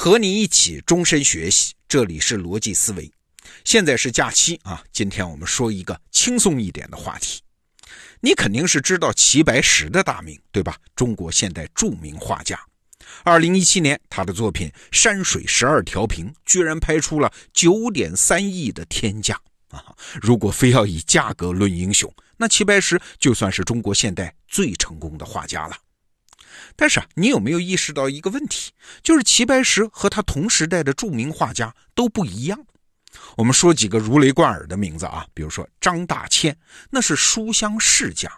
和你一起终身学习，这里是逻辑思维。现在是假期啊，今天我们说一个轻松一点的话题。你肯定是知道齐白石的大名，对吧？中国现代著名画家。二零一七年，他的作品《山水十二条屏》居然拍出了九点三亿的天价啊！如果非要以价格论英雄，那齐白石就算是中国现代最成功的画家了。但是啊，你有没有意识到一个问题？就是齐白石和他同时代的著名画家都不一样。我们说几个如雷贯耳的名字啊，比如说张大千，那是书香世家；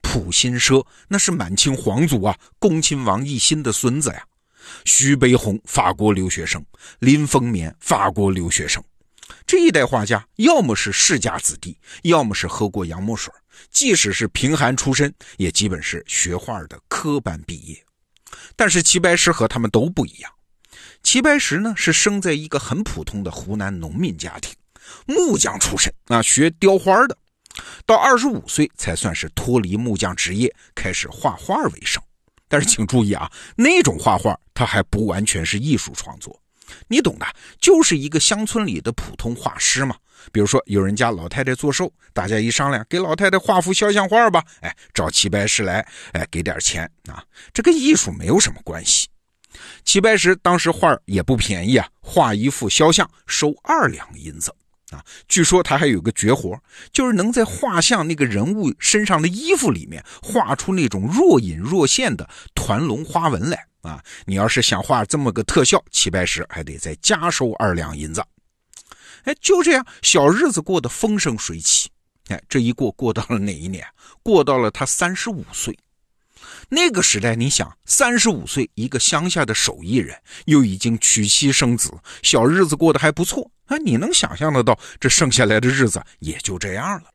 普心奢，那是满清皇族啊，恭亲王奕欣的孙子呀；徐悲鸿，法国留学生；林风眠，法国留学生。这一代画家，要么是世家子弟，要么是喝过洋墨水。即使是贫寒出身，也基本是学画的科班毕业。但是齐白石和他们都不一样。齐白石呢，是生在一个很普通的湖南农民家庭，木匠出身啊，学雕花的。到二十五岁才算是脱离木匠职业，开始画画为生。但是请注意啊，那种画画他还不完全是艺术创作。你懂的，就是一个乡村里的普通画师嘛。比如说，有人家老太太做寿，大家一商量，给老太太画幅肖像画吧。哎，找齐白石来，哎，给点钱啊。这跟艺术没有什么关系。齐白石当时画也不便宜啊，画一幅肖像收二两银子啊。据说他还有个绝活，就是能在画像那个人物身上的衣服里面画出那种若隐若现的团龙花纹来。啊，你要是想画这么个特效，齐白石还得再加收二两银子。哎，就这样，小日子过得风生水起。哎，这一过，过到了哪一年？过到了他三十五岁。那个时代，你想，三十五岁一个乡下的手艺人，又已经娶妻生子，小日子过得还不错。啊，你能想象得到，这剩下来的日子也就这样了。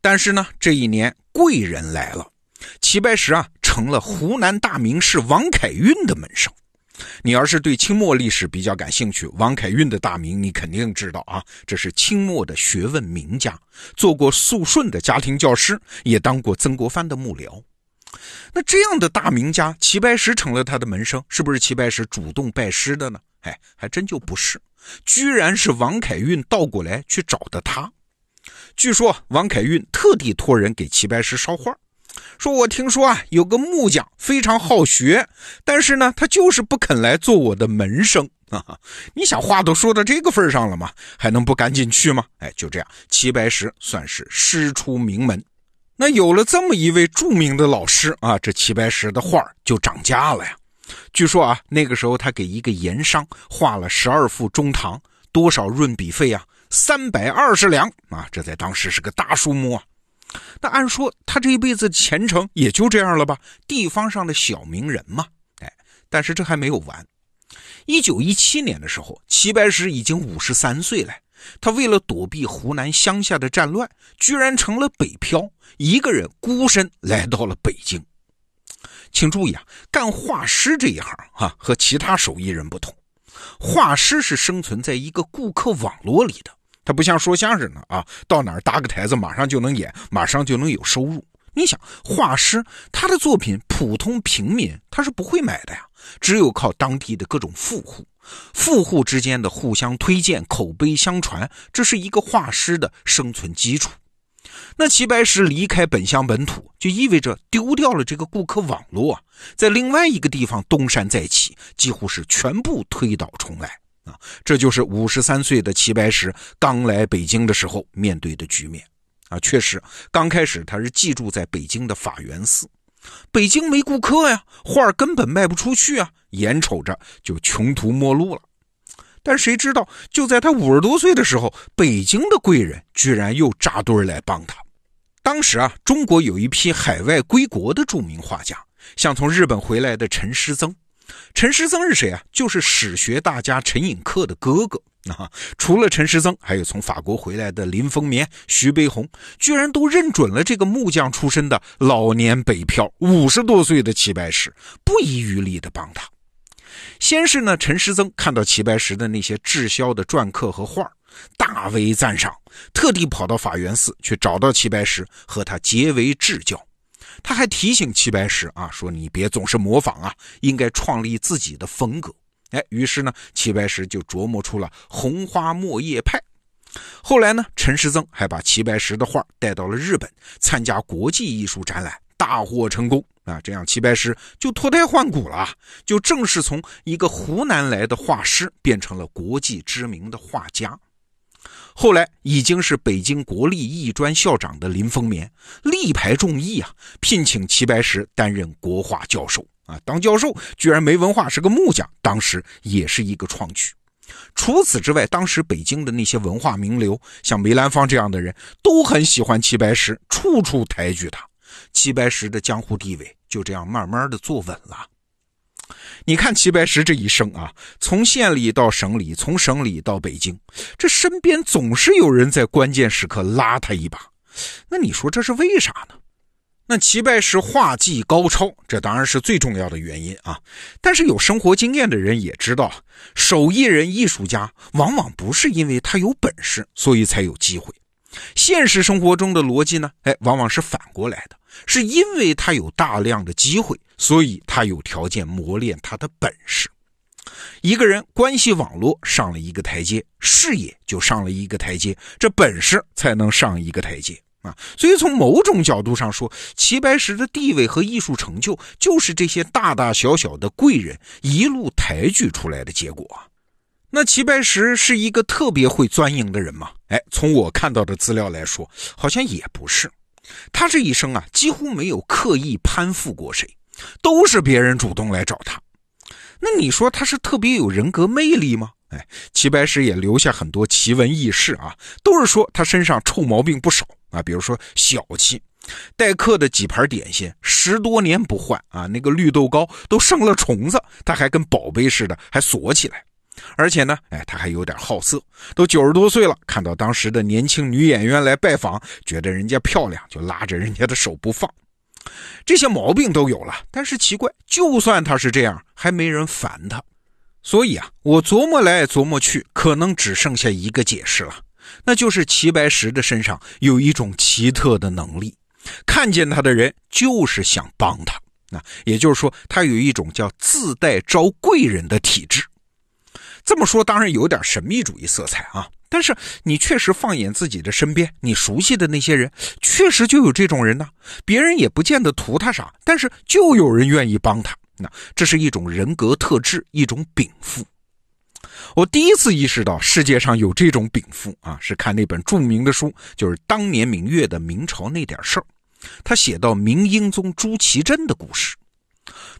但是呢，这一年贵人来了，齐白石啊。成了湖南大名士王凯运的门生。你要是对清末历史比较感兴趣，王凯运的大名你肯定知道啊。这是清末的学问名家，做过肃顺的家庭教师，也当过曾国藩的幕僚。那这样的大名家，齐白石成了他的门生，是不是齐白石主动拜师的呢？哎，还真就不是，居然是王凯运倒过来去找的他。据说王凯运特地托人给齐白石捎话。说，我听说啊，有个木匠非常好学，但是呢，他就是不肯来做我的门生啊。你想，话都说到这个份上了吗？还能不赶紧去吗？哎，就这样，齐白石算是师出名门。那有了这么一位著名的老师啊，这齐白石的画就涨价了呀。据说啊，那个时候他给一个盐商画了十二幅中堂，多少润笔费啊？三百二十两啊，这在当时是个大数目啊。那按说他这一辈子前程也就这样了吧？地方上的小名人嘛，哎，但是这还没有完。一九一七年的时候，齐白石已经五十三岁了。他为了躲避湖南乡下的战乱，居然成了北漂，一个人孤身来到了北京。请注意啊，干画师这一行哈，和其他手艺人不同，画师是生存在一个顾客网络里的。他不像说相声的啊，到哪儿搭个台子，马上就能演，马上就能有收入。你想，画师他的作品，普通平民他是不会买的呀，只有靠当地的各种富户，富户之间的互相推荐、口碑相传，这是一个画师的生存基础。那齐白石离开本乡本土，就意味着丢掉了这个顾客网络，在另外一个地方东山再起，几乎是全部推倒重来。啊，这就是五十三岁的齐白石刚来北京的时候面对的局面啊！确实，刚开始他是寄住在北京的法源寺，北京没顾客呀，画根本卖不出去啊，眼瞅着就穷途末路了。但谁知道，就在他五十多岁的时候，北京的贵人居然又扎堆来帮他。当时啊，中国有一批海外归国的著名画家，像从日本回来的陈师曾。陈师曾是谁啊？就是史学大家陈寅恪的哥哥啊。除了陈师曾，还有从法国回来的林风眠、徐悲鸿，居然都认准了这个木匠出身的老年北漂，五十多岁的齐白石，不遗余力的帮他。先是呢，陈师曾看到齐白石的那些滞销的篆刻和画，大为赞赏，特地跑到法源寺去找到齐白石，和他结为至交。他还提醒齐白石啊，说你别总是模仿啊，应该创立自己的风格哎，于是呢，齐白石就琢磨出了红花墨叶派。后来呢，陈师曾还把齐白石的画带到了日本，参加国际艺术展览，大获成功啊！这样齐白石就脱胎换骨了，就正式从一个湖南来的画师变成了国际知名的画家。后来已经是北京国立艺专校长的林风眠力排众议啊，聘请齐白石担任国画教授啊。当教授居然没文化，是个木匠，当时也是一个创举。除此之外，当时北京的那些文化名流，像梅兰芳这样的人，都很喜欢齐白石，处处抬举他。齐白石的江湖地位就这样慢慢的坐稳了。你看齐白石这一生啊，从县里到省里，从省里到北京，这身边总是有人在关键时刻拉他一把。那你说这是为啥呢？那齐白石画技高超，这当然是最重要的原因啊。但是有生活经验的人也知道，手艺人、艺术家往往不是因为他有本事，所以才有机会。现实生活中的逻辑呢，哎，往往是反过来的，是因为他有大量的机会，所以他有条件磨练他的本事。一个人关系网络上了一个台阶，事业就上了一个台阶，这本事才能上一个台阶。啊，所以从某种角度上说，齐白石的地位和艺术成就，就是这些大大小小的贵人一路抬举出来的结果。那齐白石是一个特别会钻营的人吗？哎，从我看到的资料来说，好像也不是。他这一生啊，几乎没有刻意攀附过谁，都是别人主动来找他。那你说他是特别有人格魅力吗？哎，齐白石也留下很多奇闻异事啊，都是说他身上臭毛病不少。啊，比如说小气，待客的几盘点心十多年不换啊，那个绿豆糕都生了虫子，他还跟宝贝似的还锁起来。而且呢，哎，他还有点好色，都九十多岁了，看到当时的年轻女演员来拜访，觉得人家漂亮，就拉着人家的手不放。这些毛病都有了，但是奇怪，就算他是这样，还没人烦他。所以啊，我琢磨来琢磨去，可能只剩下一个解释了。那就是齐白石的身上有一种奇特的能力，看见他的人就是想帮他。那也就是说，他有一种叫自带招贵人的体质。这么说当然有点神秘主义色彩啊，但是你确实放眼自己的身边，你熟悉的那些人，确实就有这种人呢。别人也不见得图他啥，但是就有人愿意帮他。那这是一种人格特质，一种禀赋。我第一次意识到世界上有这种禀赋啊，是看那本著名的书，就是当年明月的《明朝那点事儿》。他写到明英宗朱祁镇的故事。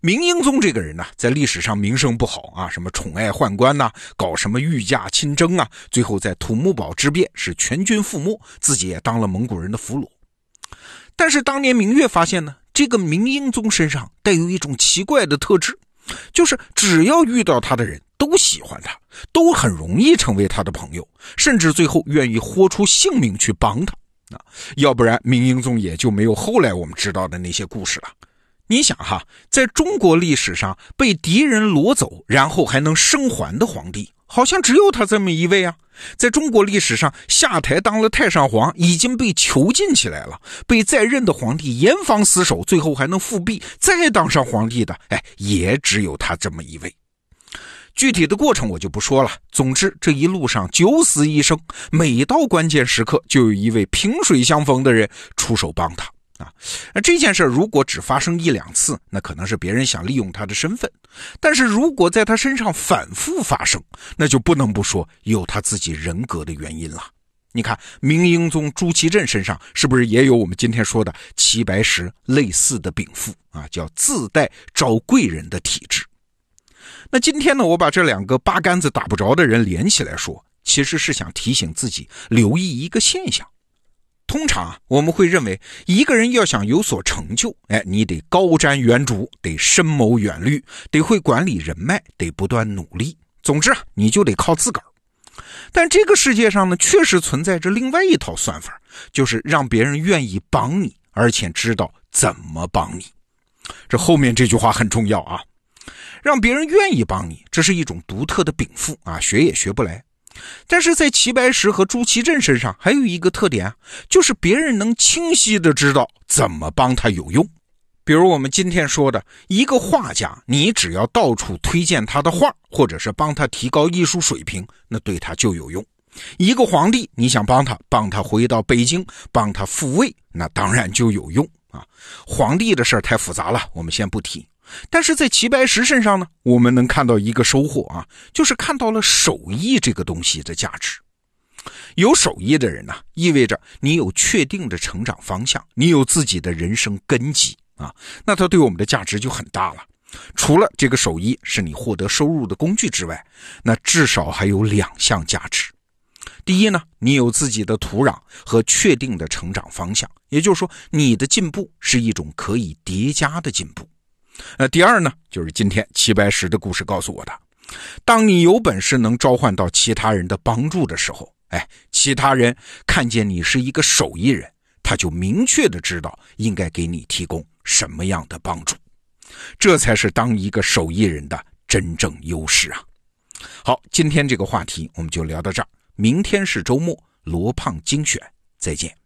明英宗这个人呢，在历史上名声不好啊，什么宠爱宦官呐，搞什么御驾亲征啊，最后在土木堡之变是全军覆没，自己也当了蒙古人的俘虏。但是当年明月发现呢，这个明英宗身上带有一种奇怪的特质，就是只要遇到他的人。都喜欢他，都很容易成为他的朋友，甚至最后愿意豁出性命去帮他。啊，要不然明英宗也就没有后来我们知道的那些故事了。你想哈，在中国历史上被敌人掳走，然后还能生还的皇帝，好像只有他这么一位啊。在中国历史上下台当了太上皇，已经被囚禁起来了，被在任的皇帝严防死守，最后还能复辟再当上皇帝的，哎，也只有他这么一位。具体的过程我就不说了。总之，这一路上九死一生，每到关键时刻，就有一位萍水相逢的人出手帮他啊。那这件事如果只发生一两次，那可能是别人想利用他的身份；但是如果在他身上反复发生，那就不能不说有他自己人格的原因了。你看，明英宗朱祁镇身上是不是也有我们今天说的齐白石类似的禀赋啊？叫自带招贵人的体质。那今天呢，我把这两个八竿子打不着的人连起来说，其实是想提醒自己留意一个现象。通常啊，我们会认为一个人要想有所成就，哎，你得高瞻远瞩，得深谋远虑，得会管理人脉，得不断努力。总之啊，你就得靠自个儿。但这个世界上呢，确实存在着另外一套算法，就是让别人愿意帮你，而且知道怎么帮你。这后面这句话很重要啊。让别人愿意帮你，这是一种独特的禀赋啊，学也学不来。但是在齐白石和朱祁镇身上还有一个特点，就是别人能清晰的知道怎么帮他有用。比如我们今天说的一个画家，你只要到处推荐他的画，或者是帮他提高艺术水平，那对他就有用。一个皇帝，你想帮他，帮他回到北京，帮他复位，那当然就有用啊。皇帝的事儿太复杂了，我们先不提。但是在齐白石身上呢，我们能看到一个收获啊，就是看到了手艺这个东西的价值。有手艺的人呢，意味着你有确定的成长方向，你有自己的人生根基啊，那它对我们的价值就很大了。除了这个手艺是你获得收入的工具之外，那至少还有两项价值。第一呢，你有自己的土壤和确定的成长方向，也就是说，你的进步是一种可以叠加的进步。那第二呢，就是今天齐白石的故事告诉我的：当你有本事能召唤到其他人的帮助的时候，哎，其他人看见你是一个手艺人，他就明确的知道应该给你提供什么样的帮助。这才是当一个手艺人的真正优势啊！好，今天这个话题我们就聊到这儿。明天是周末，罗胖精选，再见。